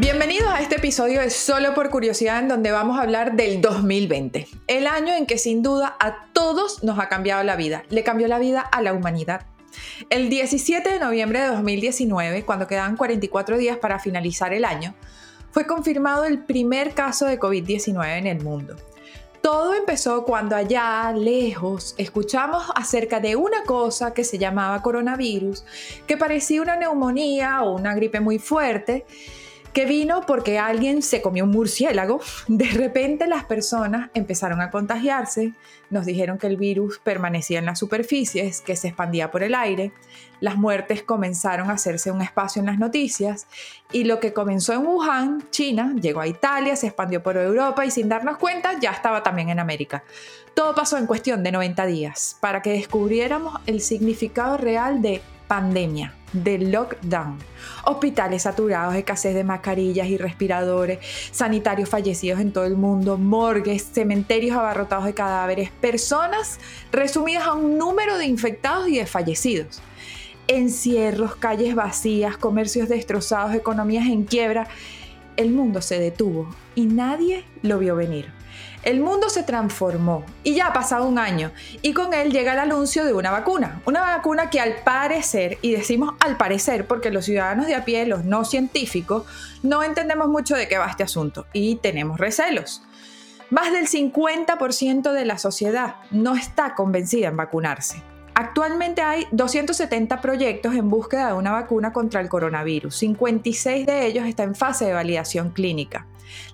Bienvenidos a este episodio de Solo por Curiosidad en donde vamos a hablar del 2020, el año en que sin duda a todos nos ha cambiado la vida, le cambió la vida a la humanidad. El 17 de noviembre de 2019, cuando quedaban 44 días para finalizar el año, fue confirmado el primer caso de COVID-19 en el mundo. Todo empezó cuando allá, lejos, escuchamos acerca de una cosa que se llamaba coronavirus, que parecía una neumonía o una gripe muy fuerte, que vino porque alguien se comió un murciélago. De repente las personas empezaron a contagiarse, nos dijeron que el virus permanecía en las superficies, que se expandía por el aire, las muertes comenzaron a hacerse un espacio en las noticias y lo que comenzó en Wuhan, China, llegó a Italia, se expandió por Europa y sin darnos cuenta ya estaba también en América. Todo pasó en cuestión de 90 días para que descubriéramos el significado real de pandemia, de lockdown. Hospitales saturados, escasez de mascarillas y respiradores, sanitarios fallecidos en todo el mundo, morgues, cementerios abarrotados de cadáveres, personas resumidas a un número de infectados y de fallecidos. Encierros, calles vacías, comercios destrozados, economías en quiebra. El mundo se detuvo y nadie lo vio venir. El mundo se transformó y ya ha pasado un año y con él llega el anuncio de una vacuna. Una vacuna que al parecer, y decimos al parecer porque los ciudadanos de a pie, los no científicos, no entendemos mucho de qué va este asunto y tenemos recelos. Más del 50% de la sociedad no está convencida en vacunarse. Actualmente hay 270 proyectos en búsqueda de una vacuna contra el coronavirus. 56 de ellos están en fase de validación clínica.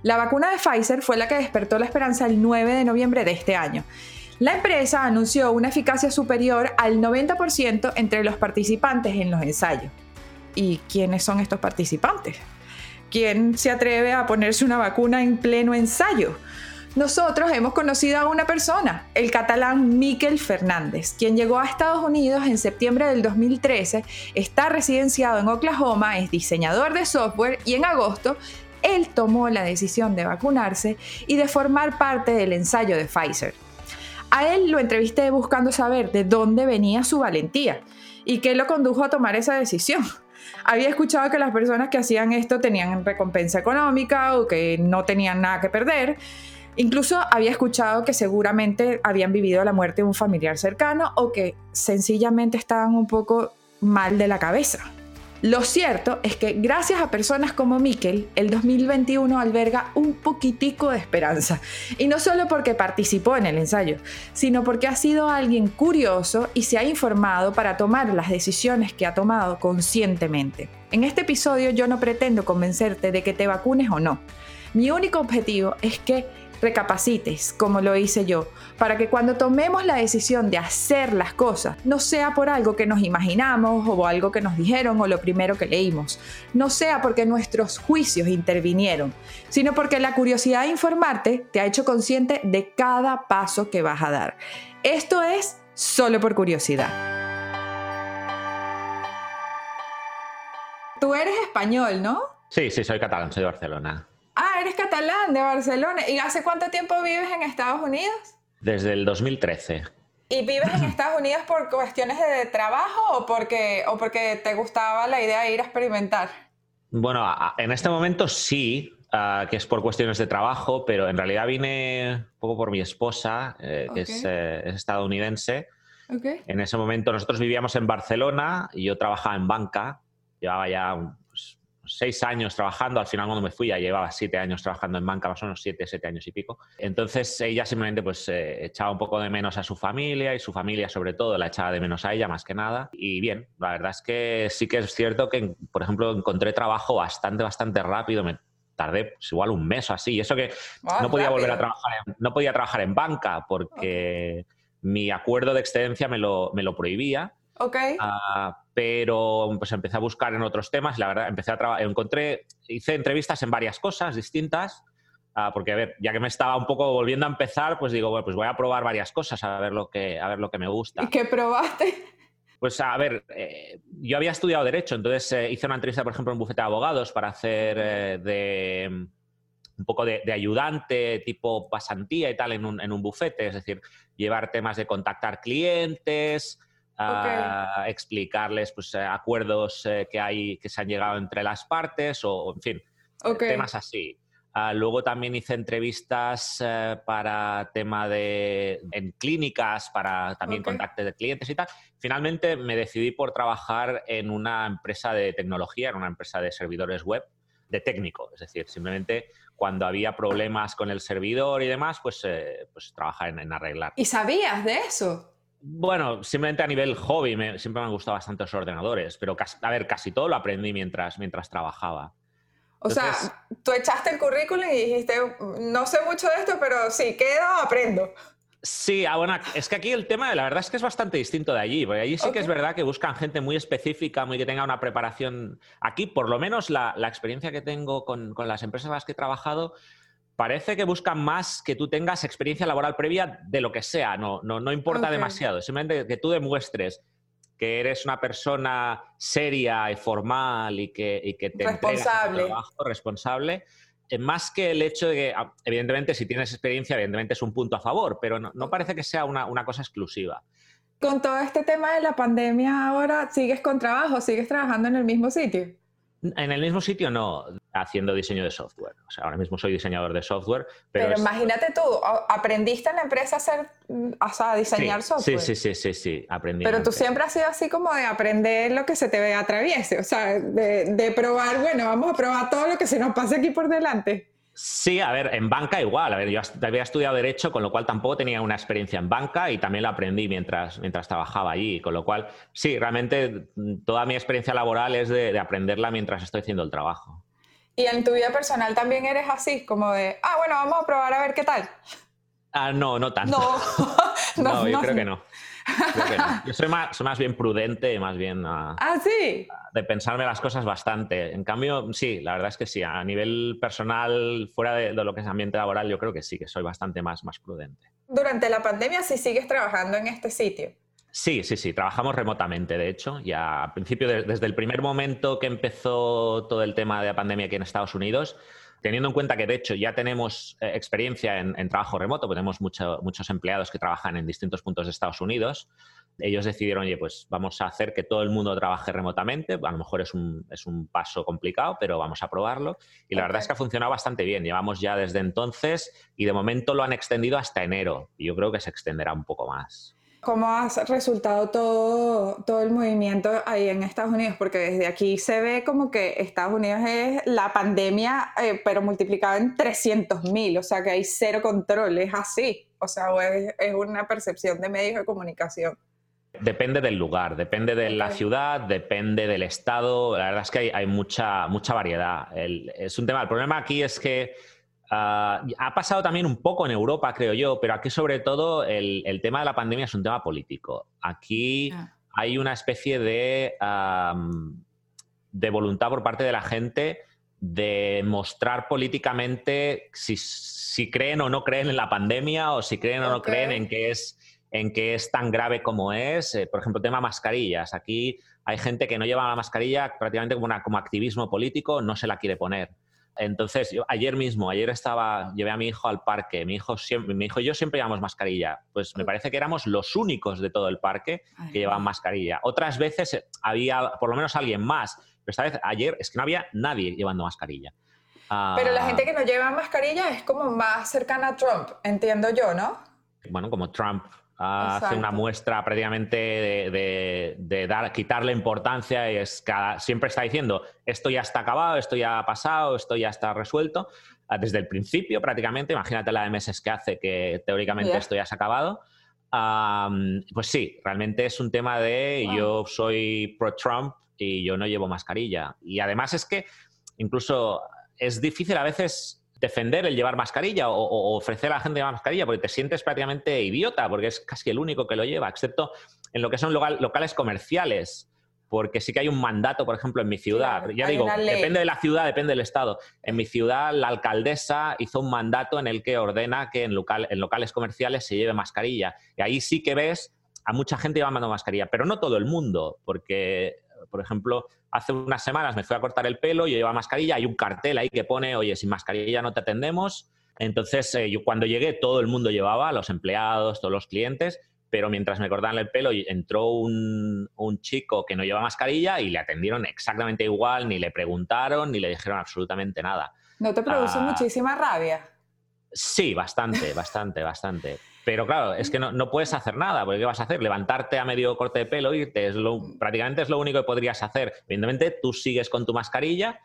La vacuna de Pfizer fue la que despertó la esperanza el 9 de noviembre de este año. La empresa anunció una eficacia superior al 90% entre los participantes en los ensayos. ¿Y quiénes son estos participantes? ¿Quién se atreve a ponerse una vacuna en pleno ensayo? Nosotros hemos conocido a una persona, el catalán Miquel Fernández, quien llegó a Estados Unidos en septiembre del 2013, está residenciado en Oklahoma, es diseñador de software y en agosto él tomó la decisión de vacunarse y de formar parte del ensayo de Pfizer. A él lo entrevisté buscando saber de dónde venía su valentía y qué lo condujo a tomar esa decisión. Había escuchado que las personas que hacían esto tenían recompensa económica o que no tenían nada que perder, Incluso había escuchado que seguramente habían vivido la muerte de un familiar cercano o que sencillamente estaban un poco mal de la cabeza. Lo cierto es que gracias a personas como Miquel, el 2021 alberga un poquitico de esperanza. Y no solo porque participó en el ensayo, sino porque ha sido alguien curioso y se ha informado para tomar las decisiones que ha tomado conscientemente. En este episodio yo no pretendo convencerte de que te vacunes o no. Mi único objetivo es que recapacites, como lo hice yo, para que cuando tomemos la decisión de hacer las cosas, no sea por algo que nos imaginamos o algo que nos dijeron o lo primero que leímos, no sea porque nuestros juicios intervinieron, sino porque la curiosidad de informarte te ha hecho consciente de cada paso que vas a dar. Esto es solo por curiosidad. Tú eres español, ¿no? Sí, sí, soy catalán, soy de Barcelona. Ah, eres catalán de Barcelona. ¿Y hace cuánto tiempo vives en Estados Unidos? Desde el 2013. ¿Y vives en Estados Unidos por cuestiones de trabajo o porque, o porque te gustaba la idea de ir a experimentar? Bueno, en este momento sí, que es por cuestiones de trabajo, pero en realidad vine un poco por mi esposa, eh, que eh, es, estadounidense. En ese momento nosotros vivíamos en Barcelona y yo trabajaba en banca, llevaba ya seis años trabajando, al final cuando me fui ya llevaba siete años trabajando en banca, más o menos siete, siete años y pico. Entonces ella simplemente pues eh, echaba un poco de menos a su familia y su familia sobre todo la echaba de menos a ella más que nada. Y bien, la verdad es que sí que es cierto que, por ejemplo, encontré trabajo bastante, bastante rápido. Me tardé pues, igual un mes o así. Y eso que ah, no podía volver a trabajar, en, no podía trabajar en banca porque mi acuerdo de excedencia me lo, me lo prohibía. Ok. Ah, pero pues empecé a buscar en otros temas. La verdad, empecé a trabajar, encontré, hice entrevistas en varias cosas distintas. Ah, porque a ver, ya que me estaba un poco volviendo a empezar, pues digo, bueno, pues voy a probar varias cosas a ver lo que, a ver lo que me gusta. ¿Y qué probaste? Pues a ver, eh, yo había estudiado Derecho, entonces eh, hice una entrevista, por ejemplo, en un bufete de abogados para hacer eh, de un poco de, ayudante, tipo pasantía y tal, en un, en un bufete, es decir, llevar temas de contactar clientes, a explicarles pues, eh, acuerdos eh, que, hay, que se han llegado entre las partes o, en fin, temas así. Ah, luego también hice entrevistas eh, para tema de en clínicas, para también contactos de clientes y tal. Finalmente me decidí por trabajar en una empresa de tecnología, en una empresa de servidores web, de técnico. Es decir, simplemente cuando había problemas con el servidor y demás, pues, eh, pues trabajar en, arreglar. ¿Y sabías de eso? Bueno, simplemente a nivel hobby, siempre me han gustado bastante los ordenadores, pero a ver, casi todo lo aprendí mientras, mientras trabajaba. O sea, tú echaste el currículum y dijiste, no sé mucho de esto, pero sí, quedo, aprendo. Sí, ah, bueno, es que aquí el tema, la verdad es que es bastante distinto de allí, porque allí sí que es verdad que buscan gente muy específica, muy que tenga una preparación. Aquí, por lo menos, la, experiencia que tengo con, las empresas en las que he trabajado, parece que buscan más que tú tengas experiencia laboral previa de lo que sea, no, no, no importa demasiado, simplemente que tú demuestres que eres una persona seria y formal y que, y que te responsable. trabajo responsable, eh, más que el hecho de que, ah, evidentemente, si tienes experiencia, evidentemente es un punto a favor, pero no, no parece que sea una, una, cosa exclusiva. Con todo este tema de la pandemia ahora, ¿sigues con trabajo? ¿Sigues trabajando en el mismo sitio? En el mismo sitio no, haciendo diseño de software. O sea, ahora mismo soy diseñador de software. Pero, imagínate tú, aprendiste en la empresa a hacer, a diseñar software. Sí, sí, sí, sí, sí, aprendí. Pero tú siempre has sido así como de aprender lo que se te atraviese, o sea, de, de probar, bueno, vamos a probar todo lo que se nos pase aquí por delante. Sí, a ver, en banca igual. A ver, yo había estudiado Derecho, con lo cual tampoco tenía una experiencia en banca y también lo aprendí mientras, mientras trabajaba allí. Con lo cual, sí, realmente mm, toda mi experiencia laboral es de, aprenderla mientras estoy haciendo el trabajo. ¿Y en tu vida personal también eres así? Como de, ah, bueno, vamos a probar a ver qué tal. Ah, no, no tanto. No, no, yo creo que no. Yo soy más, soy más bien prudente, más bien... ah, sí. De pensarme las cosas bastante. En cambio, sí, la verdad es que sí. A nivel personal, fuera de, lo que es ambiente laboral, yo creo que sí, que soy bastante más, más prudente. Durante la pandemia, sí sigues trabajando en este sitio. Sí, sí, sí, trabajamos remotamente, de hecho. Ya al principio, desde el primer momento que empezó todo el tema de la pandemia aquí en Estados Unidos, teniendo en cuenta que de hecho ya tenemos eh, experiencia en, trabajo remoto, pues tenemos muchos empleados que trabajan en distintos puntos de Estados Unidos, ellos decidieron, oye, pues vamos a hacer que todo el mundo trabaje remotamente, a lo mejor es un, es un paso complicado, pero vamos a probarlo. Y la verdad es que ha funcionado bastante bien, llevamos ya desde entonces y de momento lo han extendido hasta enero y yo creo que se extenderá un poco más. ¿Cómo ha resultado todo, todo el movimiento ahí en Estados Unidos? Porque desde aquí se ve como que Estados Unidos es la pandemia, eh, pero multiplicada en 300 mil, o sea que hay cero control, es así, o sea, es, una percepción de medios de comunicación. Depende del lugar, depende de la ciudad, depende del estado. La verdad es que hay, hay mucha, mucha variedad. es un tema. El problema aquí es que Ah, ha pasado también un poco en Europa, creo yo, pero aquí sobre todo el, tema de la pandemia es un tema político. Aquí ah. hay una especie de, de voluntad por parte de la gente de mostrar políticamente si, creen o no creen en la pandemia o si creen o no creen en que es en que es tan grave como es. Eh, por ejemplo, tema mascarillas. Aquí hay gente que no lleva la mascarilla prácticamente como, una, como activismo político, no se la quiere poner. Entonces, yo, ayer mismo, ayer estaba, llevé a mi hijo al parque, mi hijo, siempre, mi hijo y yo siempre llevamos mascarilla, pues me parece que éramos los únicos de todo el parque que llevaban mascarilla. Otras veces eh, había por lo menos alguien más, pero esta vez, ayer, es que no había nadie llevando mascarilla. pero la gente ah. que no lleva mascarilla es como más cercana a Trump, entiendo yo, ¿no? Bueno, como Trump hace una muestra prácticamente de, dar, quitarle importancia y es siempre está diciendo esto ya está acabado, esto ya ha pasado, esto ya está resuelto. Ah, desde el principio prácticamente, imagínate la de meses que hace que teóricamente esto ya se ha acabado. pues sí, realmente es un tema de yo soy pro-Trump y yo no llevo mascarilla. Y además es que incluso es difícil a veces defender el llevar mascarilla o, ofrecer a la gente llevar mascarilla porque te sientes prácticamente idiota porque es casi el único que lo lleva, excepto en lo que son locales comerciales. Porque sí que hay un mandato, por ejemplo, en mi ciudad. ya digo, depende de la ciudad, depende del estado. En mi ciudad, la alcaldesa hizo un mandato en el que ordena que en, en locales comerciales se lleve mascarilla. Y ahí sí que ves a mucha gente llevando mascarilla, pero no todo el mundo, porque por ejemplo, hace unas semanas me fui a cortar el pelo, yo llevaba mascarilla, hay un cartel ahí que pone, oye, sin mascarilla no te atendemos. Entonces, eh, yo cuando llegué, todo el mundo llevaba, los empleados, todos los clientes, pero mientras me cortaban el pelo entró un, un chico que no lleva mascarilla y le atendieron exactamente igual, ni le preguntaron, ni le dijeron absolutamente nada. ¿No te produce ah. muchísima rabia? Sí, bastante, bastante, bastante. Pero claro, es que no, puedes hacer nada, porque ¿qué vas a hacer? Levantarte a medio corte de pelo, irte, es lo, prácticamente es lo único que podrías hacer. Evidentemente, tú sigues con tu mascarilla.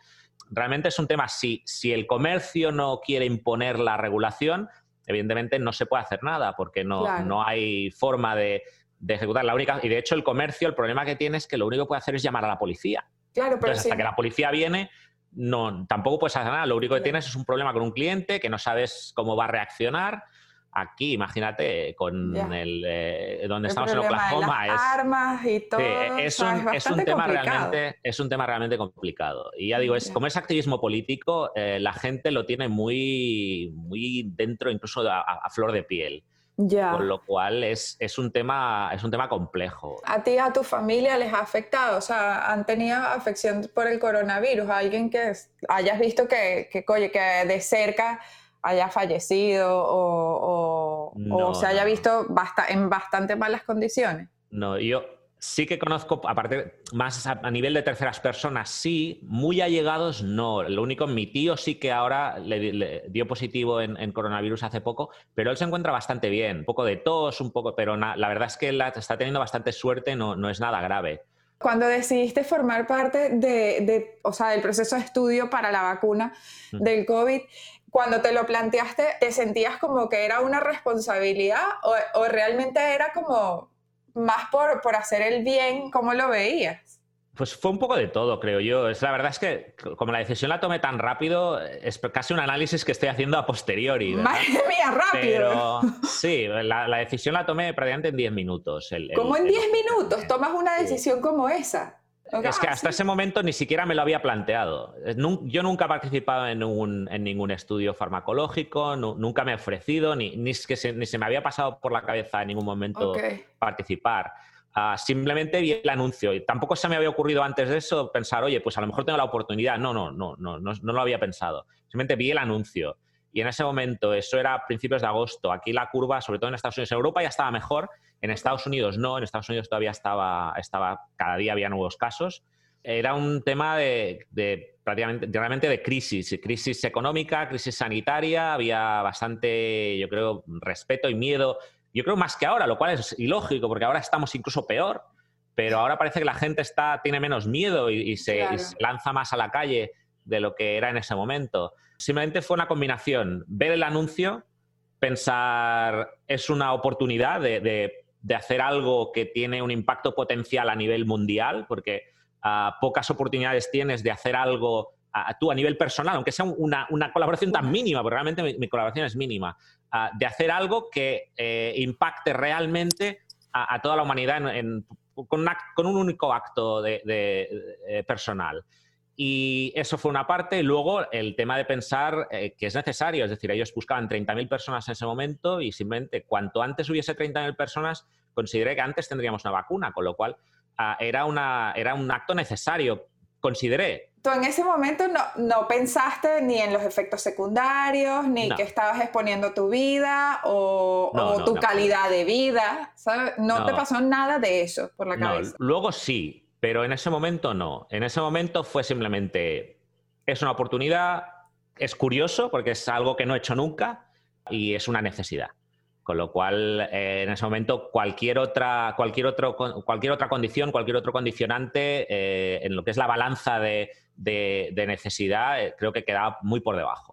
Realmente es un tema, si, si el comercio no quiere imponer la regulación, evidentemente no se puede hacer nada, porque no, no hay forma de, ejecutar la única. Y de hecho, el comercio, el problema que tiene es que lo único que puede hacer es llamar a la policía. Claro, pero hasta que la policía viene, no, tampoco puedes hacer nada. Lo único que tienes es un problema con un cliente que no sabes cómo va a reaccionar. Aquí, imagínate, con el eh, donde estamos en Oklahoma, es, armas y todo. es, un, tema realmente, es un tema realmente complicado. Y ya digo, es como es activismo político, eh, la gente lo tiene muy, muy dentro, incluso a flor de piel. Con lo cual es, un tema, es un tema complejo. ¿A ti, a tu familia les ha afectado? O sea, ¿han tenido afección por el coronavirus? ¿Alguien que hayas visto que, que, que de cerca haya fallecido o, se haya visto en bastante malas condiciones? No, yo, sí que conozco, aparte, más a, nivel de terceras personas, sí, muy allegados, no. Lo único, mi tío sí que ahora le, dio positivo en, coronavirus hace poco, pero él se encuentra bastante bien, un poco de tos, un poco, pero la verdad es que él está teniendo bastante suerte, no, no es nada grave. Cuando decidiste formar parte de, o sea, del proceso de estudio para la vacuna del COVID, cuando te lo planteaste, ¿te sentías como que era una responsabilidad o realmente era como más por, por hacer el bien, ¿cómo lo veías? Pues fue un poco de todo, creo yo. Es, la verdad es que como la decisión la tomé tan rápido, es casi un análisis que estoy haciendo a posteriori. Madre mía, rápido. Pero sí, la, decisión la tomé prácticamente en 10 minutos. ¿Cómo en 10 minutos tomas una decisión como esa? Es que hasta ese momento ni siquiera me lo había planteado. Yo nunca he participado en, ningún estudio farmacológico, nunca me he ofrecido, ni, ni, que se, ni se me había pasado por la cabeza en ningún momento participar. Ah, simplemente vi el anuncio y tampoco se me había ocurrido antes de eso pensar, oye, pues a lo mejor tengo la oportunidad. No, no, no, no, no, no lo había pensado. Simplemente vi el anuncio. Y en ese momento, eso era a principios de agosto, aquí la curva, sobre todo en Estados Unidos, en Europa ya estaba mejor, en Estados Unidos no, en Estados Unidos todavía estaba, estaba cada día había nuevos casos. Era un tema de, prácticamente realmente de crisis, crisis económica, crisis sanitaria, había bastante, yo creo, respeto y miedo, yo creo más que ahora, lo cual es ilógico, porque ahora estamos incluso peor, pero ahora parece que la gente está, tiene menos miedo y, se, lanza más a la calle de lo que era en ese momento. Simplemente fue una combinación, ver el anuncio, pensar, es una oportunidad de de hacer algo que tiene un impacto potencial a nivel mundial, porque ah, pocas oportunidades tienes de hacer algo a, tú a nivel personal, aunque sea una, colaboración tan mínima, porque realmente mi, colaboración es mínima, ah, de hacer algo que eh, impacte realmente a, toda la humanidad con, un único acto de, eh, personal. Y eso fue una parte. Luego, el tema de pensar eh, que es necesario. Es decir, ellos buscaban 30.000 personas en ese momento y simplemente cuanto antes hubiese 30.000 personas, consideré que antes tendríamos una vacuna, con lo cual ah, era, una, era un acto necesario. Consideré. Tú en ese momento no, no pensaste ni en los efectos secundarios, ni que estabas exponiendo tu vida o, tu calidad de vida. ¿sabes? No, te pasó nada de eso por la cabeza. Luego sí, pero en ese momento no. En ese momento fue simplemente, es una oportunidad, es curioso porque es algo que no he hecho nunca y es una necesidad. Con lo cual, eh, en ese momento, cualquier otra, cualquier, otro, cualquier otra condición, cualquier otro condicionante eh, en lo que es la balanza de, necesidad, eh, creo que queda muy por debajo.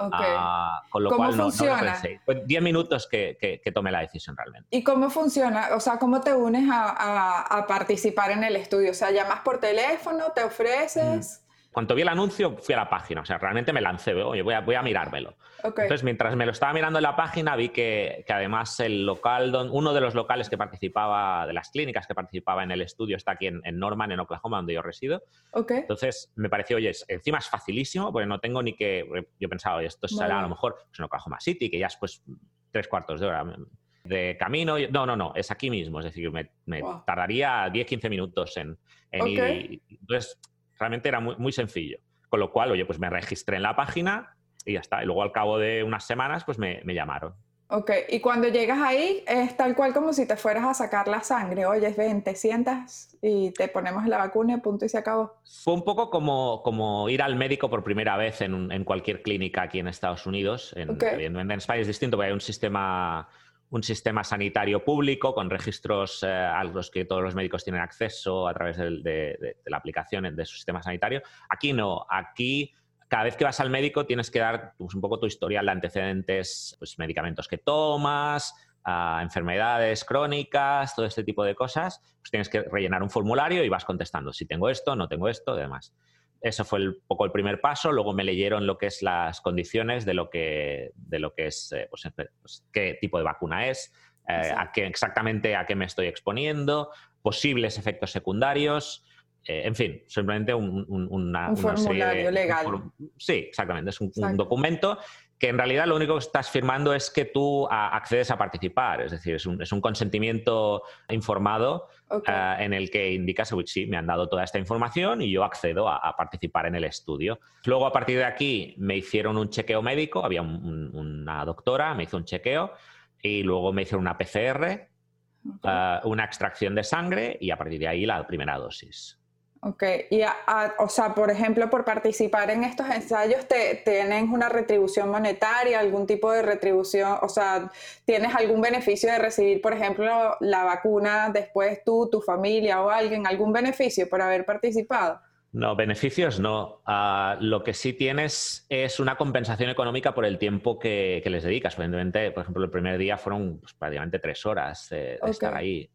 Ah, con lo ¿Cómo cual funciona? no, pensé. Fue 10 minutos que, que, tomé la decisión realmente. ¿Y cómo funciona? O sea, ¿cómo te unes a, participar en el estudio? O sea, ¿llamas por teléfono? ¿Te ofreces? Mm. Cuando vi el anuncio, fui a la página. O sea, realmente me lancé, oye, voy a, voy a mirármelo. Entonces, mientras me lo estaba mirando en la página, vi que, que además el local, uno de los locales que participaba, de las clínicas que participaba en el estudio, está aquí en, Norman, en Oklahoma, donde yo resido. Entonces, me pareció, oye, encima es facilísimo, porque no tengo ni que. Yo pensaba, oye, esto será a lo mejor pues, en Oklahoma City, que ya es pues tres cuartos de hora de camino. No, no, no, es aquí mismo. Es decir, me, tardaría 10-15 minutos en, ir. Entonces, realmente era muy, muy sencillo. Con lo cual, oye, pues me registré en la página y ya está. Y luego al cabo de unas semanas, pues me, llamaron. Ok, y cuando llegas ahí es tal cual como si te fueras a sacar la sangre. Oye, ven, te sientas y te ponemos la vacuna y punto y se acabó. Fue un poco como, como ir al médico por primera vez en, en cualquier clínica aquí en Estados Unidos. En, en, España es distinto porque hay un sistema, un sistema sanitario público con registros eh, a los que todos los médicos tienen acceso a través de, la aplicación de su sistema sanitario. Aquí no, aquí cada vez que vas al médico tienes que dar pues, un poco tu historial de antecedentes, pues, medicamentos que tomas, ah, enfermedades crónicas, todo este tipo de cosas. Pues tienes que rellenar un formulario y vas contestando si tengo esto, no tengo esto, demás. Eso fue un poco el primer paso. Luego me leyeron lo que es las condiciones de lo que, de lo que es, eh, pues, pues, qué tipo de vacuna es, eh, a qué, exactamente a qué me estoy exponiendo, posibles efectos secundarios. Eh, en fin, simplemente un, una, formulario legal. sí, exactamente. Es un, documento que en realidad lo único que estás firmando es que tú accedes a participar. Es decir, es un, consentimiento informado eh, en el que indicas, sí, me han dado toda esta información y yo accedo a, participar en el estudio. Luego, a partir de aquí, me hicieron un chequeo médico. Había una doctora, me hizo un chequeo y luego me hicieron una PCR, eh, una extracción de sangre y a partir de ahí la primera dosis. Ok, y o sea, por ejemplo, por participar en estos ensayos, ¿te, ¿tienes una retribución monetaria, algún tipo de retribución? O sea, ¿tienes algún beneficio de recibir, por ejemplo, la vacuna después tú, tu familia o alguien, algún beneficio por haber participado? No, beneficios no. Ah, lo que sí tienes es una compensación económica por el tiempo que, les dedicas. Evidentemente, por ejemplo, el primer día fueron pues, prácticamente tres horas de, estar ahí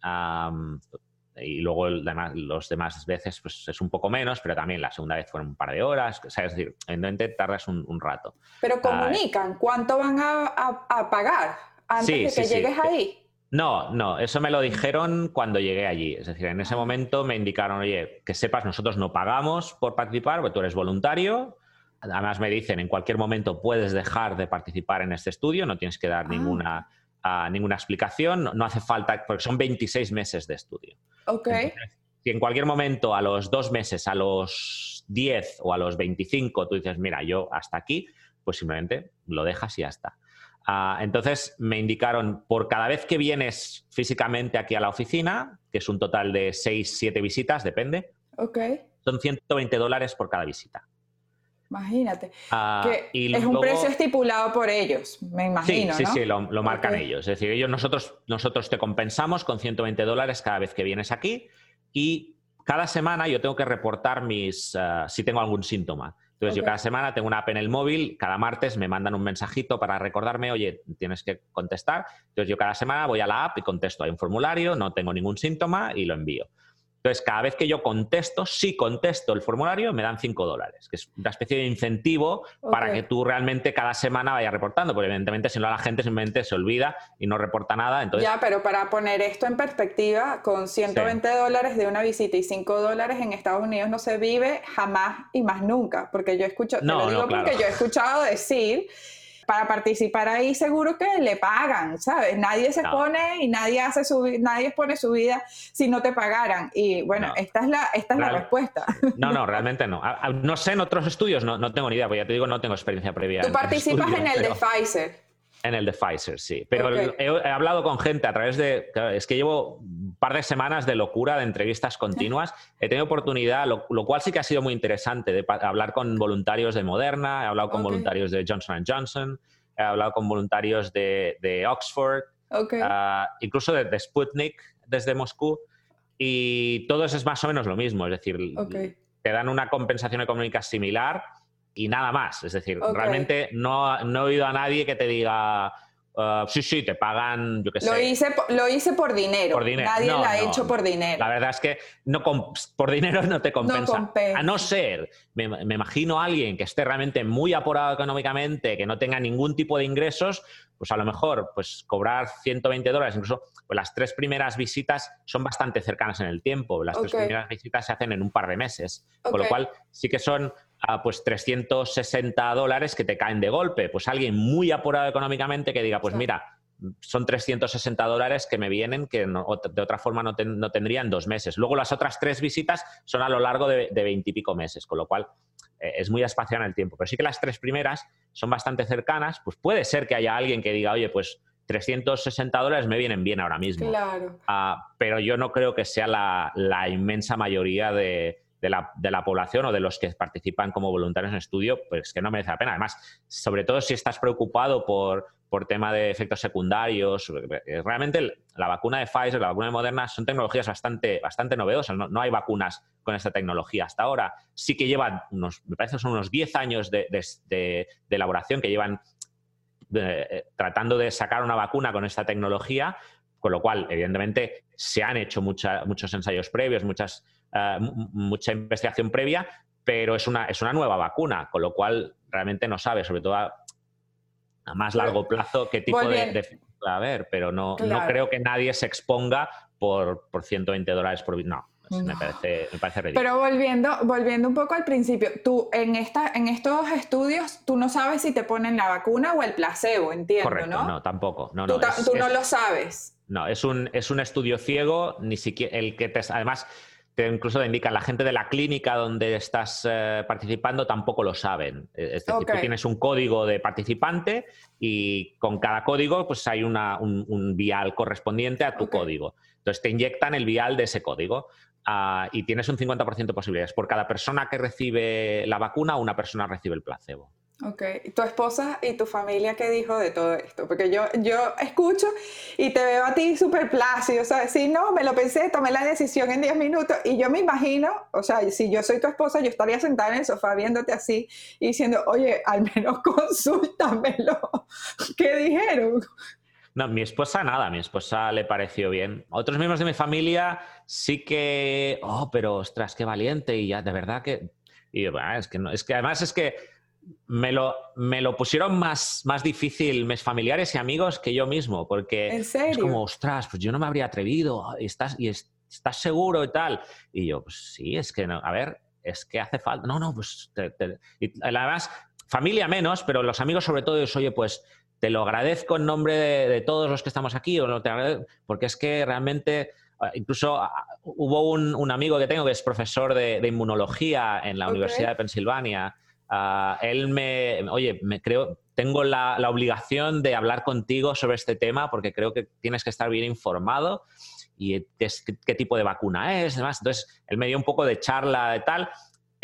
y luego los demás veces pues, es un poco menos, pero también la segunda vez fueron un par de horas, es decir, evidentemente tardas un, rato. Pero comunican, ¿cuánto van a, pagar antes de que llegues ahí? No, no, eso me lo dijeron cuando llegué allí. Es decir, en ese momento me indicaron, oye, que sepas, nosotros no pagamos por participar, porque tú eres voluntario. Además me dicen, en cualquier momento puedes dejar de participar en este estudio, no tienes que dar ah. ninguna ninguna explicación, no, hace falta, porque son 26 meses de estudio. Ok. si en cualquier momento, a los dos meses, a los 10 o a los 25, tú dices, mira, yo hasta aquí, pues simplemente lo dejas y ya está. Ah, entonces me indicaron, por cada vez que vienes físicamente aquí a la oficina, que es un total de 6, 7 visitas, depende, okay. son 120 dólares por cada visita. Imagínate. Ah, que es un precio estipulado por ellos, me imagino. Sí, sí, sí, lo, marcan ellos. Es decir, ellos, nosotros, nosotros te compensamos con 120 dólares cada vez que vienes aquí y cada semana yo tengo que reportar mis, ah, si tengo algún síntoma. Entonces, yo cada semana tengo una app en el móvil, cada martes me mandan un mensajito para recordarme, oye, tienes que contestar. Entonces, yo cada semana voy a la app y contesto. Hay un formulario, no tengo ningún síntoma y lo envío. Entonces, cada vez que yo contesto, si contesto el formulario, me dan 5 dólares, que es una especie de incentivo para que tú realmente cada semana vayas reportando, porque evidentemente si no la gente simplemente se olvida y no reporta nada. Entonces... Ya, pero para poner esto en perspectiva, con 120 dólares de una visita y 5 dólares en Estados Unidos no se vive jamás y más nunca, porque yo escucho, te lo digo porque yo he escuchado decir para participar ahí seguro que le pagan, ¿sabes? Nadie se pone y nadie hace su nadie pone su vida si no te pagaran. Y bueno, esta es la esta es la respuesta. No, no, realmente no. No sé en otros estudios, no, no tengo ni idea, porque ya te digo, no tengo experiencia previa. Tú participas en el de Pfizer. En el de Pfizer, sí. Pero he, hablado con gente a través de. Es que llevo un par de semanas de locura de entrevistas continuas. He tenido oportunidad, lo, cual sí que ha sido muy interesante, de hablar con voluntarios de Moderna, he hablado con voluntarios de Johnson Johnson, he hablado con voluntarios de, Oxford, ah, incluso de, Sputnik desde Moscú. Y todo eso es más o menos lo mismo. Es decir, te dan una compensación económica similar y nada más. Es decir, realmente no, no, he oído a nadie que te diga, ah, sí, sí, te pagan, yo qué sé. Lo hice, lo hice por dinero. Nadie lo ha hecho por dinero. La verdad es que no por dinero no te compensa. a no ser, me, me, imagino a alguien que esté realmente muy apurado económicamente, que no tenga ningún tipo de ingresos, pues a lo mejor pues cobrar 120 dólares, incluso pues las tres primeras visitas son bastante cercanas en el tiempo. Las tres primeras visitas se hacen en un par de meses, con lo cual sí que son a pues 360 dólares que te caen de golpe. Pues alguien muy apurado económicamente que diga, pues mira, son 360 dólares que me vienen que de otra forma no, no, tendría en dos meses. Luego las otras tres visitas son a lo largo de veintipico meses, con lo cual eh, es muy espaciado en el tiempo. Pero sí que las tres primeras son bastante cercanas, pues puede ser que haya alguien que diga, oye, pues 360 dólares me vienen bien ahora mismo. Claro. Ah, pero yo no creo que sea la, inmensa mayoría de, la, población o de los que participan como voluntarios en estudio, pues que no merece la pena. Además, sobre todo si estás preocupado por, por tema de efectos secundarios, eh, realmente la vacuna de Pfizer, la vacuna de Moderna son tecnologías bastante, bastante novedosas. No, hay vacunas con esta tecnología hasta ahora. Sí que llevan unos, me parece que son unos 10 años de, de elaboración que llevan eh, tratando de sacar una vacuna con esta tecnología, con lo cual, evidentemente, se han hecho muchos ensayos previos, muchas, eh, mucha investigación previa, pero es una, es una nueva vacuna, con lo cual realmente no sabe, sobre todo a, más largo plazo, qué tipo de, de, va a haber, pero no, no creo que nadie se exponga por, por 120 dólares por... No, me, parece, me parece ridículo. Pero volviendo, volviendo un poco al principio, tú en, esta, en estos estudios, tú no sabes si te ponen la vacuna o el placebo, entiendo, Correcto, ¿no? no, tampoco. No, tú, no lo sabes. No, es un, es un estudio ciego, ni siquiera el que te... Además, te incluso te indican la gente de la clínica donde estás eh, participando tampoco lo saben. Es decir, tú tienes un código de participante y con cada código pues hay una, un, vial correspondiente a tu código. Entonces te inyectan el vial de ese código. Ah, y tienes un 50% de posibilidades. Por cada persona que recibe la vacuna, una persona recibe el placebo. Ok, ¿tu esposa y tu familia qué dijo de todo esto? Porque yo, yo escucho y te veo a ti súper plácido, ¿sabes? Sí, no, me lo pensé, tomé la decisión en 10 minutos y yo me imagino, o sea, si yo soy tu esposa, yo estaría sentada en el sofá viéndote así y diciendo, oye, al menos consúltamelo. ¿Qué dijeron? No, mi esposa nada, mi esposa le pareció bien. Otros miembros de mi familia sí que, oh, pero ostras, qué valiente y ya, de verdad que... Y es que, no, es que además es que me lo, me lo pusieron más, más difícil mis familiares y amigos que yo mismo, porque ¿En serio? es como, ostras, pues yo no me habría atrevido, y estás, y estás seguro y tal. Y yo, pues sí, es que, no, a ver, es que hace falta, no, no, pues, y además, familia menos, pero los amigos sobre todo, es, oye, pues te lo agradezco en nombre de, todos los que estamos aquí, o no te porque es que realmente, ah, incluso ah, hubo un, amigo que tengo que es profesor de, inmunología en la Universidad de Pensilvania. Ah, él me, oye, me creo, tengo la, obligación de hablar contigo sobre este tema porque creo que tienes que estar bien informado y qué, qué tipo de vacuna es, demás. Entonces, él me dio un poco de charla de tal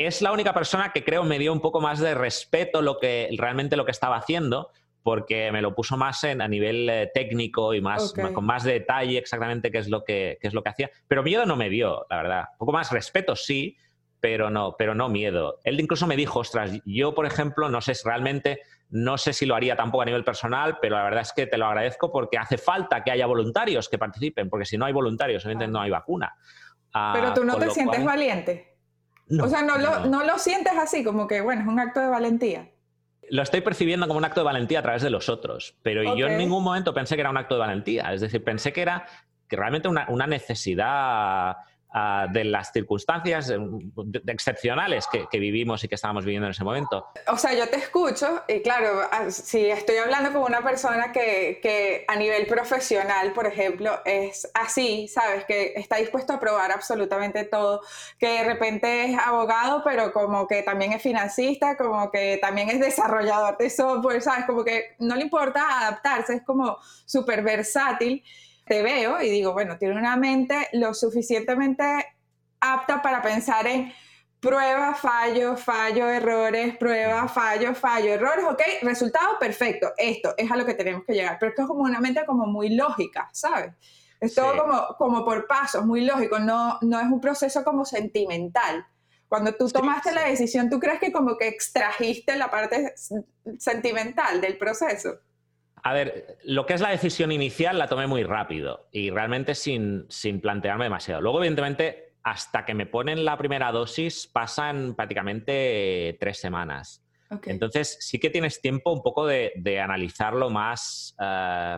es la única persona que creo me dio un poco más de respeto lo que realmente lo que estaba haciendo, porque me lo puso más en, a nivel eh, técnico y más, con más detalle exactamente qué es, lo que, es lo que hacía. Pero miedo no me dio, la verdad. Un poco más respeto, sí, pero no, pero no miedo. Él incluso me dijo, ostras, yo, por ejemplo, no sé si realmente, no sé si lo haría tampoco a nivel personal, pero la verdad es que te lo agradezco porque hace falta que haya voluntarios que participen, porque si no hay voluntarios, obviamente no hay vacuna. pero ah, tú no te sientes valiente. o sea, no, Lo, no lo sientes así, como que, bueno, es un acto de valentía lo estoy percibiendo como un acto de valentía a través de los otros, pero yo en ningún momento pensé que era un acto de valentía. Es decir, pensé que era que realmente una, una necesidad de las circunstancias eh, excepcionales que, vivimos y que estábamos viviendo en ese momento. O sea, yo te escucho y claro, si estoy hablando con una persona que, que, a nivel profesional, por ejemplo, es así, ¿sabes? Que está dispuesto a probar absolutamente todo, que de repente es abogado, pero como que también es financista, como que también es desarrollador de software, ¿sabes? Como que no le importa adaptarse, es como súper versátil te veo y digo, bueno, tiene una mente lo suficientemente apta para pensar en prueba, fallo, fallo, errores, prueba, fallo, fallo, errores, ok, resultado perfecto, esto es a lo que tenemos que llegar, pero esto es como una mente como muy lógica, ¿sabes? Es todo como, como por pasos, muy lógico, no, no es un proceso como sentimental. Cuando tú tomaste la decisión, ¿tú crees que como que extrajiste la parte sentimental del proceso? A ver, lo que es la decisión inicial la tomé muy rápido y realmente sin, plantearme demasiado. Luego, evidentemente, hasta que me ponen la primera dosis pasan prácticamente tres semanas. Entonces, sí que tienes tiempo un poco de, analizarlo más, eh,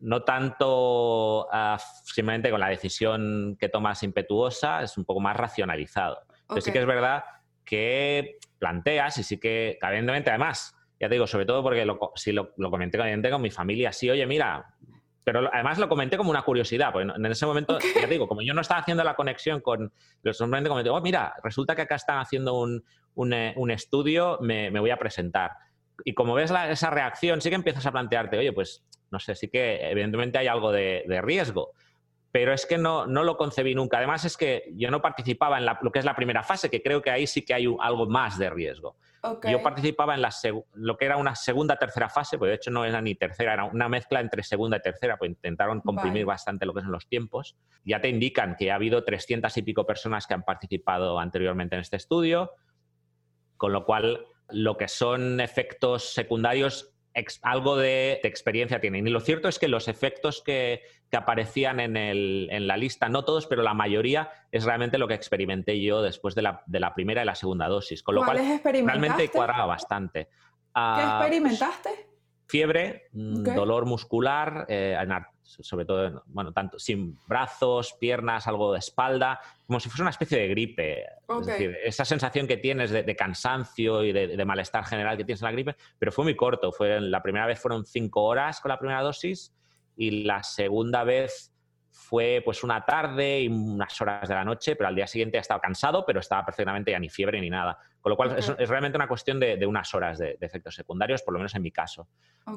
no tanto eh, simplemente con la decisión que tomas impetuosa, es un poco más racionalizado. Pero sí que es verdad que planteas y sí que, evidentemente, además, ya te digo, sobre todo porque lo, si lo, comenté con mi familia, sí, oye, mira, pero además lo comenté como una curiosidad, porque en ese momento, ya te digo, como yo no estaba haciendo la conexión con los simplemente comenté, oh, mira, resulta que acá están haciendo un, un, eh, estudio, me, voy a presentar. Y como ves esa reacción, sí que empiezas a plantearte, oye, pues no sé, sí que evidentemente hay algo de, riesgo, pero es que no, no, lo concebí nunca. Además es que yo no participaba en lo que es la primera fase, que creo que ahí sí que hay algo más de riesgo. Yo participaba en la lo que era una segunda, tercera fase, porque de hecho no era ni tercera, era una mezcla entre segunda y tercera, pues intentaron comprimir bastante lo que son los tiempos. Ya te indican que ha habido 300 y pico personas que han participado anteriormente en este estudio, con lo cual lo que son efectos secundarios algo de, experiencia tienen. Y lo cierto es que los efectos que, aparecían en, la lista, no todos, pero la mayoría, es realmente lo que experimenté yo después de la, primera y la segunda dosis. Con lo cual, realmente cuadraba bastante. ¿Qué ah, experimentaste? Fiebre, mm, dolor muscular, eh, sobre todo, bueno, tanto sin brazos, piernas, algo de espalda, como si fuese una especie de gripe. Es decir, esa sensación que tienes de, cansancio y de, malestar general que tienes en la gripe, pero fue muy corto. Fue, la primera vez fueron cinco horas con la primera dosis y la segunda vez fue pues una tarde y unas horas de la noche, pero al día siguiente estaba cansado, pero estaba perfectamente ya ni fiebre ni nada. Con lo cual es, realmente una cuestión de, unas horas de, efectos secundarios, por lo menos en mi caso.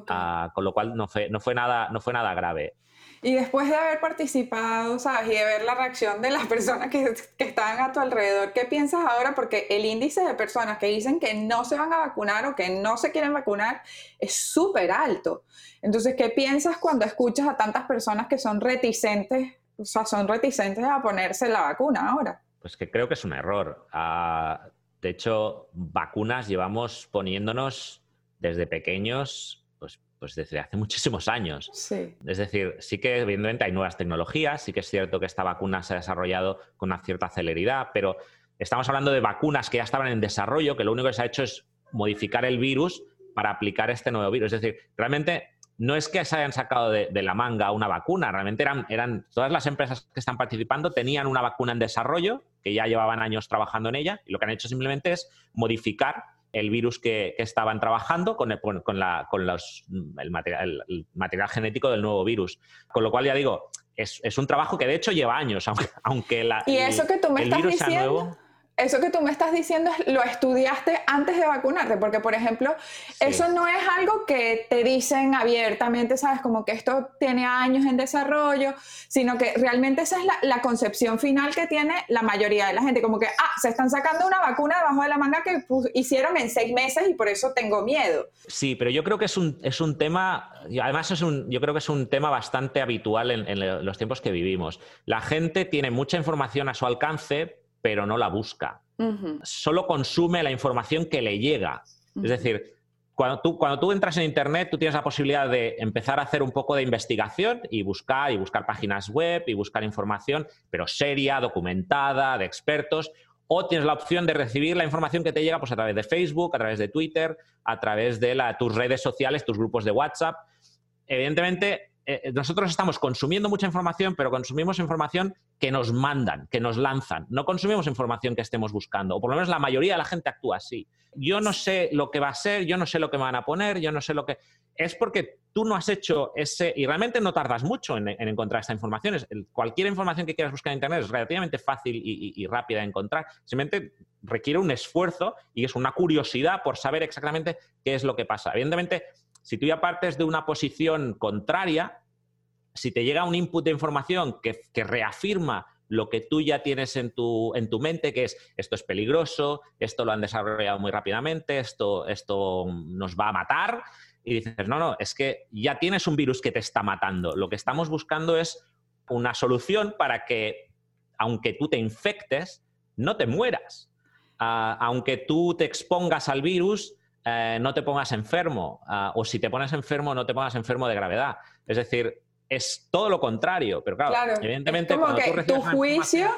Ah, con lo cual no fue, no, fue nada, no fue nada grave. Y después de haber participado, ¿sabes? Y de ver la reacción de las personas que, que estaban a tu alrededor, ¿qué piensas ahora? Porque el índice de personas que dicen que no se van a vacunar o que no se quieren vacunar es súper alto. Entonces, ¿qué piensas cuando escuchas a tantas personas que son reticentes, o sea, son reticentes a ponerse la vacuna ahora? Pues que creo que es un error. Ah, de hecho, vacunas llevamos poniéndonos desde pequeños, pues, pues desde hace muchísimos años. Sí. Es decir, sí que evidentemente hay nuevas tecnologías, sí que es cierto que esta vacuna se ha desarrollado con una cierta celeridad, pero estamos hablando de vacunas que ya estaban en desarrollo, que lo único que se ha hecho es modificar el virus para aplicar este nuevo virus. Es decir, realmente no es que se hayan sacado de, la manga una vacuna, realmente eran, eran, todas las empresas que están participando tenían una vacuna en desarrollo, que ya llevaban años trabajando en ella, y lo que han hecho simplemente es modificar el virus que, estaban trabajando con, el, con, la, con los, el, material, el, material, genético del nuevo virus. Con lo cual, ya digo, es, un trabajo que de hecho lleva años, aunque, aunque la, ¿Y eso que tú me estás diciendo? Eso que tú me estás diciendo lo estudiaste antes de vacunarte, porque por ejemplo, eso no es algo que te dicen abiertamente, sabes, como que esto tiene años en desarrollo, sino que realmente esa es la, concepción final que tiene la mayoría de la gente, como que, ah, se están sacando una vacuna debajo de la manga que hicieron en seis meses y por eso tengo miedo. Sí, pero yo creo que es un, es un tema, además es un, yo creo que es un tema bastante habitual en, en los tiempos que vivimos. La gente tiene mucha información a su alcance, pero no la busca. Solo consume la información que le llega. Es decir, cuando tú, cuando tú entras en Internet, tú tienes la posibilidad de empezar a hacer un poco de investigación y buscar, y buscar páginas web y buscar información, pero seria, documentada, de expertos, o tienes la opción de recibir la información que te llega pues, a través de Facebook, a través de Twitter, a través de tus redes sociales, tus grupos de WhatsApp. Evidentemente, eh, eh, nosotros estamos consumiendo mucha información, pero consumimos información que nos mandan, que nos lanzan. No consumimos información que estemos buscando, o por lo menos la mayoría de la gente actúa así. Yo no sé lo que va a ser, yo no sé lo que me van a poner, yo no sé lo que... Es porque tú no has hecho ese... Y realmente no tardas mucho en, encontrar esta información. cualquier información que quieras buscar en Internet es relativamente fácil y, y rápida de encontrar. Simplemente requiere un esfuerzo y es una curiosidad por saber exactamente qué es lo que pasa. Evidentemente si tú ya partes de una posición contraria, si te llega un input de información que, reafirma lo que tú ya tienes en tu, en tu mente, que es esto es peligroso, esto lo han desarrollado muy rápidamente, esto, esto nos va a matar, y dices, no, no, es que ya tienes un virus que te está matando. Lo que estamos buscando es una solución para que, aunque tú te infectes, no te mueras. Ah, aunque tú te expongas al virus, eh, no te pongas enfermo, ah, o si te pones enfermo, no te pongas enfermo de gravedad. Es decir, es todo lo contrario, pero claro, evidentemente... como que tu juicio...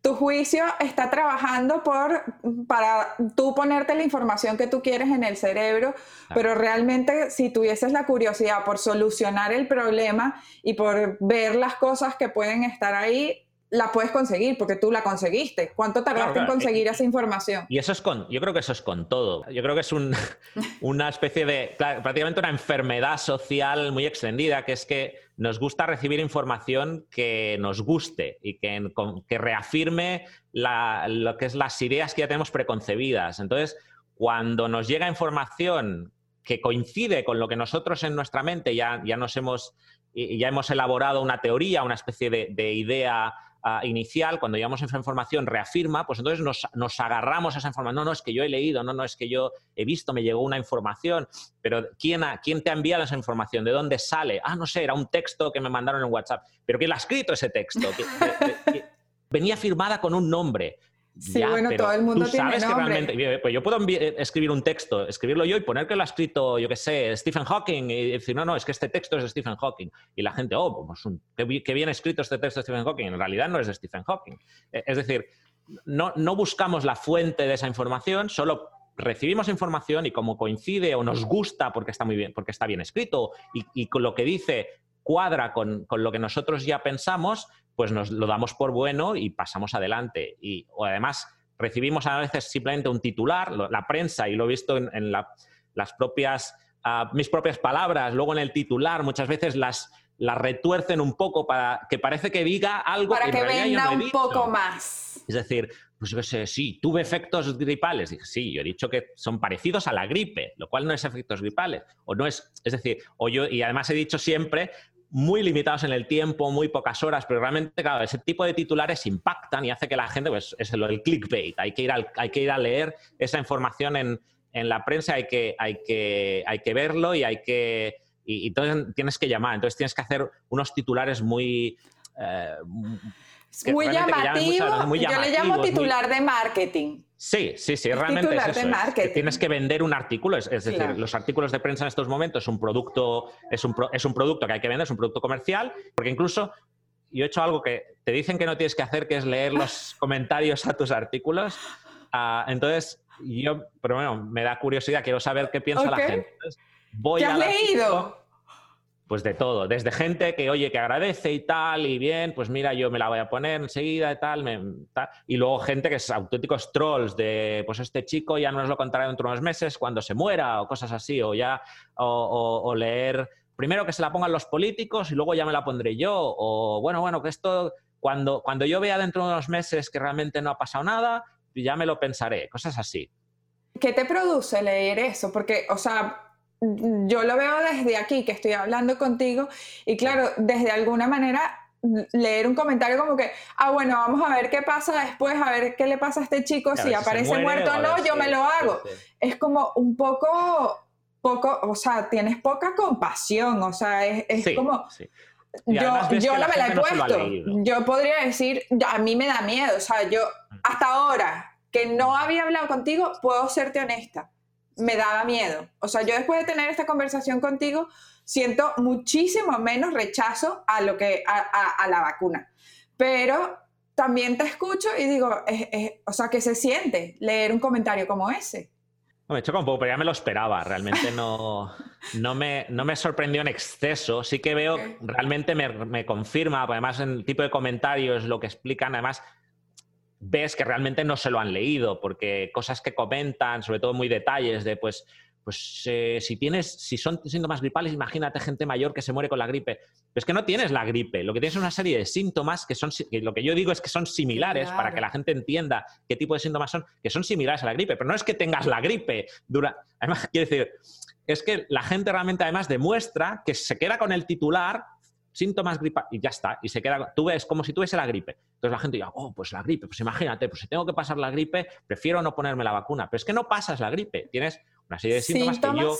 Tu juicio está trabajando por, para tú ponerte la información que tú quieres en el cerebro, pero realmente si tuvieses la curiosidad por solucionar el problema y por ver las cosas que pueden estar ahí, la puedes conseguir porque tú la conseguiste. ¿Cuánto tardaste en conseguir esa información? Y eso es con, yo creo que eso es con todo. Yo creo que es una especie de, prácticamente una enfermedad social muy extendida, que es que nos gusta recibir información que nos guste y que, que reafirme lo que es las ideas que ya tenemos preconcebidas. Entonces, cuando nos llega información que coincide con lo que nosotros en nuestra mente ya, ya nos hemos, ya hemos elaborado una teoría, una especie de, idea ah, inicial, cuando llegamos a esa información reafirma, pues entonces nos, agarramos a esa información. No, no, es que yo he leído, no, no, es que yo he visto, me llegó una información, pero ¿quién, ¿quién te ha enviado esa información? ¿De dónde sale? Ah, no sé, era un texto que me mandaron en WhatsApp. ¿Pero quién ha escrito ese texto? venía firmada con un nombre. Sí, bueno, todo el mundo tiene sabes nombre. Que realmente, pues yo puedo eh, escribir un texto, escribirlo yo y poner que lo ha escrito, yo qué sé, Stephen Hawking y decir, no, no, es que este texto es de Stephen Hawking. Y la gente, oh, pues qué, bien escrito este texto de Stephen Hawking. En realidad no es de Stephen Hawking. Eh, es decir, no, no buscamos la fuente de esa información, solo recibimos información y como coincide o nos gusta porque está muy bien, porque está bien escrito y, y con lo que dice cuadra con, con, lo que nosotros ya pensamos, pues nos lo damos por bueno y pasamos adelante. Y o además recibimos a veces simplemente un titular, la prensa, y lo he visto en, las propias, ah, mis propias palabras, luego en el titular, muchas veces las, las retuercen un poco para que parece que diga algo para que, venda un poco más. Es decir, pues yo sé, sí, tuve efectos gripales. Dije, sí, yo he dicho que son parecidos a la gripe, lo cual no es efectos gripales. O no es, es decir, o yo, y además he dicho siempre muy limitados en el tiempo, muy pocas horas, pero realmente, claro, ese tipo de titulares impactan y hace que la gente, pues es el clickbait, hay que ir, hay que ir a leer esa información en, la prensa, hay que, hay, que, hay que verlo y hay que... Y, entonces tienes que llamar, entonces tienes que hacer unos titulares muy... Eh, muy llamativo, yo le llamo titular de marketing. Sí, sí, sí, realmente es eso. tienes que vender un artículo, es, decir, los artículos de prensa en estos momentos es un producto, es un, es un producto que hay que vender, es un producto comercial, porque incluso yo he hecho algo que te dicen que no tienes que hacer, que es leer los comentarios a tus artículos. Ah, entonces, yo, pero bueno, me da curiosidad, quiero saber qué piensa la gente. voy ¿Qué has leído? Pues de todo, desde gente que oye, que agradece y tal, y bien, pues mira, yo me la voy a poner enseguida y tal, y luego gente que es auténticos trolls de, pues este chico ya no nos lo contará dentro de unos meses cuando se muera o cosas así, o ya, o, leer, primero que se la pongan los políticos y luego ya me la pondré yo, o bueno, bueno, que esto, cuando, cuando yo vea dentro de unos meses que realmente no ha pasado nada, ya me lo pensaré, cosas así. ¿Qué te produce leer eso? Porque, o sea, yo lo veo desde aquí, que estoy hablando contigo, y claro, desde alguna manera leer un comentario como que, ah, bueno, vamos a ver qué pasa después, a ver qué le pasa a este chico, si, aparece muerto o no, yo me lo hago. Es como un poco, poco, o sea, tienes poca compasión, o sea, es, como... Yo, yo la me la he puesto. yo podría decir, a mí me da miedo, o sea, yo mm. hasta ahora que no había hablado contigo, puedo serte honesta me daba miedo. O sea, yo después de tener esta conversación contigo, siento muchísimo menos rechazo a, lo que, a, la vacuna. Pero también te escucho y digo, o sea, ¿qué se siente leer un comentario como ese? Me choca un poco, pero ya me lo esperaba. Realmente no, no, me, no me sorprendió en exceso. Sí que veo, realmente me, me confirma, además en el tipo de comentarios, lo que explican, además ves que realmente no se lo han leído, porque cosas que comentan, sobre todo muy detalles de, pues, pues eh, si tienes, si son síntomas gripales, imagínate gente mayor que se muere con la gripe. Pero es que no tienes la gripe, lo que tienes es una serie de síntomas que son, lo que yo digo es que son similares para que la gente entienda qué tipo de síntomas son, que son similares a la gripe, pero no es que tengas la gripe. Dura, además, quiero decir, es que la gente realmente además demuestra que se queda con el titular síntomas gripa y ya está, y se queda, tú ves como si tuviese la gripe. Entonces la gente diga, oh, pues la gripe, pues imagínate, pues si tengo que pasar la gripe, prefiero no ponerme la vacuna. Pero es que no pasas la gripe, tienes una serie de síntomas, que yo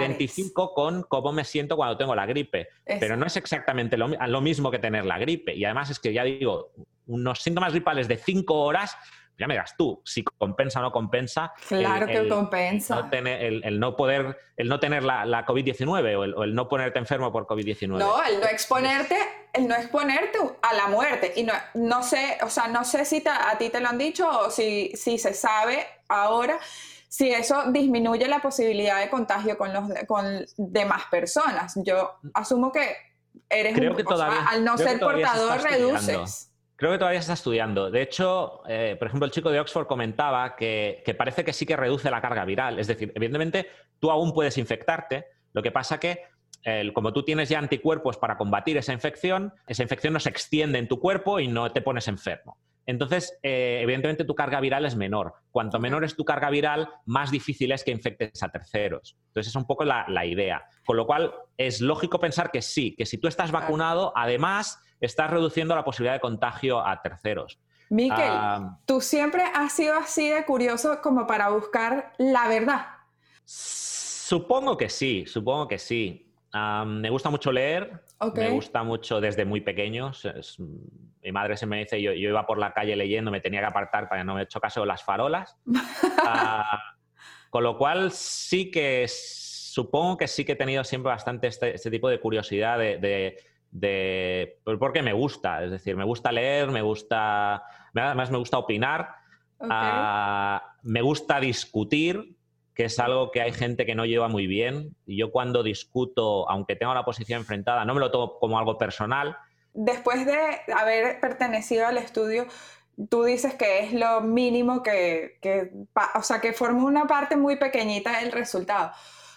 identifico con cómo me siento cuando tengo la gripe. Pero no es exactamente lo, lo mismo que tener la gripe. Y además es que ya digo, unos síntomas gripales de cinco horas ya me digas tú si compensa o no compensa. Claro que compensa. No tener, el, no poder, el no tener la, la COVID-19 o, el, no ponerte enfermo por COVID-19. No, el no exponerte, el no exponerte a la muerte. Y no, no sé, o sea, no sé si a ti te lo han dicho o si, si se sabe ahora si eso disminuye la posibilidad de contagio con, los, con demás personas. Yo asumo que eres creo que todavía, al no ser portador reduces. Creo que todavía se está estudiando. De hecho, eh, por ejemplo, el chico de Oxford comentaba que, parece que sí que reduce la carga viral. Es decir, evidentemente tú aún puedes infectarte. Lo que pasa que, como tú tienes ya anticuerpos para combatir esa infección, esa infección no se extiende en tu cuerpo y no te pones enfermo. entonces, eh, evidentemente tu carga viral es menor. Cuanto menor es tu carga viral, más difícil es que infectes a terceros. Entonces, es un poco la, idea. Con lo cual, es lógico pensar que sí, que si tú estás vacunado, además, estás reduciendo la posibilidad de contagio a terceros. Miquel, ah, tú siempre has sido así de curioso como para buscar la verdad. Supongo que sí, supongo que sí. me gusta mucho leer, me gusta mucho desde muy pequeño. mi madre se me dice, yo, yo, iba por la calle leyendo, me tenía que apartar para que no me chocase las farolas. Ah, con lo cual sí que supongo que sí que he tenido siempre bastante este, este tipo de curiosidad de, de, porque me gusta, es decir, me gusta leer, me gusta, además me gusta opinar, ah, me gusta discutir, que es algo que hay gente que no lleva muy bien. Y yo cuando discuto, aunque tenga la posición enfrentada, no me lo tomo como algo personal. Después de haber pertenecido al estudio, tú dices que es lo mínimo que, que o sea, que forma una parte muy pequeñita del resultado.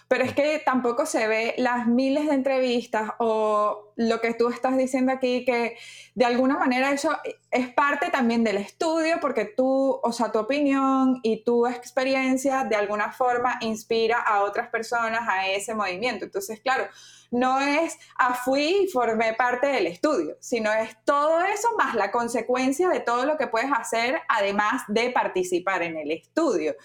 Pero es que tampoco se ve las miles de entrevistas o lo que tú estás diciendo aquí, que de alguna manera eso es parte también del estudio, porque tú, o sea, tu opinión y tu experiencia de alguna forma inspira a otras personas a ese movimiento. Entonces, claro, no es a ah, fui y formé parte del estudio, sino es todo eso más la consecuencia de todo lo que puedes hacer además de participar en el estudio.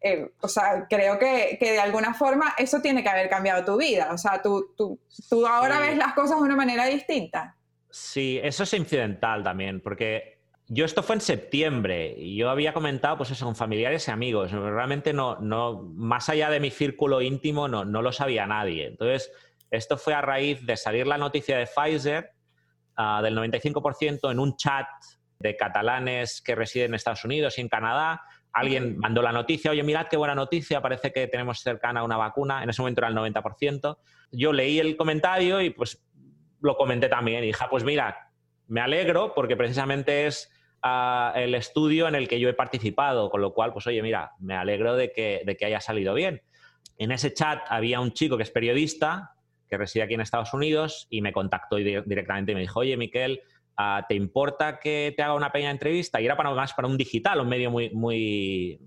Eh, o sea, creo que, de alguna forma eso tiene que haber cambiado tu vida. O sea, tú, tú, tú ahora ves las cosas de una manera distinta. Sí, eso es incidental también, porque yo esto fue en septiembre y yo había comentado, pues eso, con familiares y amigos. Realmente no, no, más allá de mi círculo íntimo, no, no lo sabía nadie. Entonces, esto fue a raíz de salir la noticia de Pfizer ah, del 95% en un chat de catalanes que residen en Estados Unidos y en Canadá, Alguien mandó la noticia, oye, mirad qué buena noticia, parece que tenemos cercana una vacuna, en ese momento era el 90%. Yo leí el comentario y pues lo comenté también y dije, ah, pues mira, me alegro porque precisamente es ah, el estudio en el que yo he participado, con lo cual, pues oye, mira, me alegro de que, de que haya salido bien. En ese chat había un chico que es periodista, que reside aquí en Estados Unidos, y me contactó directamente y me dijo, oye, Miquel, Ah, ¿te importa que te haga una pequeña entrevista? Y era para más para un digital, un medio muy, muy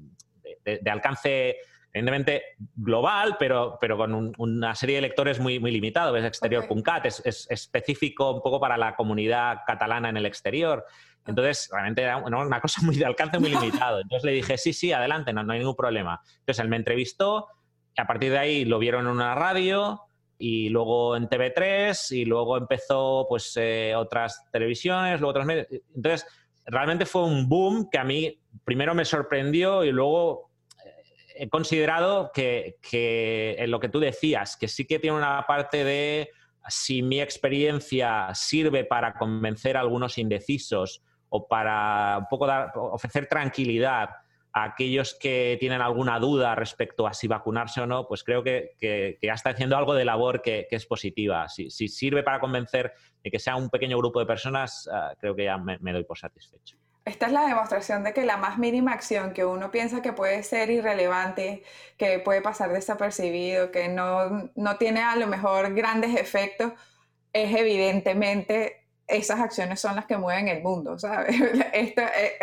de, alcance evidentemente global, pero, pero con una serie de lectores muy, muy limitado. Es exterior.cat, es, específico un poco para la comunidad catalana en el exterior. Entonces, realmente era una cosa muy de alcance muy limitado. Entonces le dije, sí, sí, adelante, no, no hay ningún problema. Entonces él me entrevistó, y a partir de ahí lo vieron en una radio, y luego en TV3 y luego empezó pues eh, otras televisiones, luego otros medios. Entonces, realmente fue un boom que a mí primero me sorprendió y luego eh, he considerado que, que en lo que tú decías, que sí que tiene una parte de si mi experiencia sirve para convencer a algunos indecisos o para un poco dar, ofrecer tranquilidad a aquellos que tienen alguna duda respecto a si vacunarse o no, pues creo que, ya está haciendo algo de labor que, es positiva. Si, sirve para convencer de que sea un pequeño grupo de personas, ah, creo que ya me, doy por satisfecho. Esta es la demostración de que la más mínima acción que uno piensa que puede ser irrelevante, que puede pasar desapercibido, que no, no tiene a lo mejor grandes efectos, es evidentemente esas acciones son las que mueven el mundo, ¿sabes? Eh,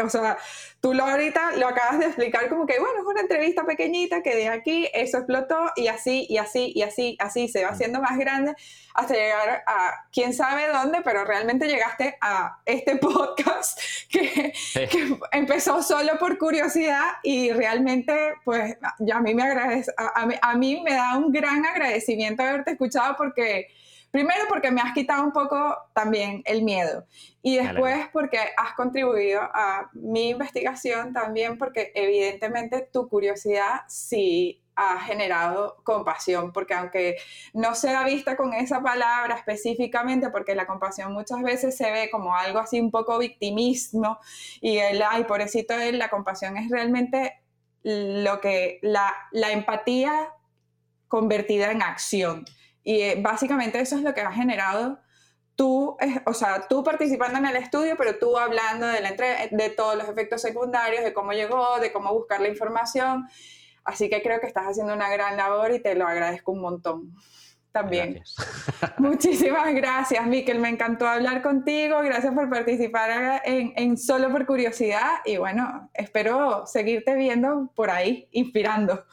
o sea, tú lo ahorita lo acabas de explicar como que, bueno, es una entrevista pequeñita que de aquí eso explotó y así, y así, y así, así se va haciendo más grande hasta llegar a quién sabe dónde, pero realmente llegaste a este podcast que, empezó solo por curiosidad y realmente, pues, ya a mí me agradece, a mí me da un gran agradecimiento haberte escuchado porque Primero porque me has quitado un poco también el miedo y después porque has contribuido a mi investigación también porque evidentemente tu curiosidad sí ha generado compasión, porque aunque no sea vista con esa palabra específicamente, porque la compasión muchas veces se ve como algo así un poco victimismo y el, ay, pobrecito él, la compasión es realmente lo que, la, la empatía convertida en acción. Y eh, básicamente eso es lo que ha generado tú, o sea, tú participando en el estudio, pero tú hablando de, la de todos los efectos secundarios, de cómo llegó, de cómo buscar la información. Así que creo que estás haciendo una gran labor y te lo agradezco un montón. también. Muchísimas gracias, Miquel. Me encantó hablar contigo. Gracias por participar en, en, Solo por Curiosidad. Y bueno, espero seguirte viendo por ahí, inspirando.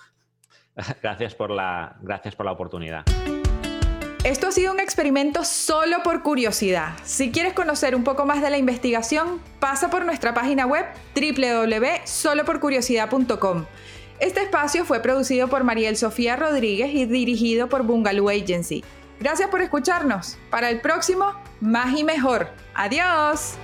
Gracias por la, gracias por la oportunidad. Esto ha sido un experimento solo por curiosidad. Si quieres conocer un poco más de la investigación, pasa por nuestra página web www.soloporcuriosidad.com. Este espacio fue producido por Mariel Sofía Rodríguez y dirigido por Bungaloo Agency. Gracias por escucharnos. Para el próximo, más y mejor. Adiós.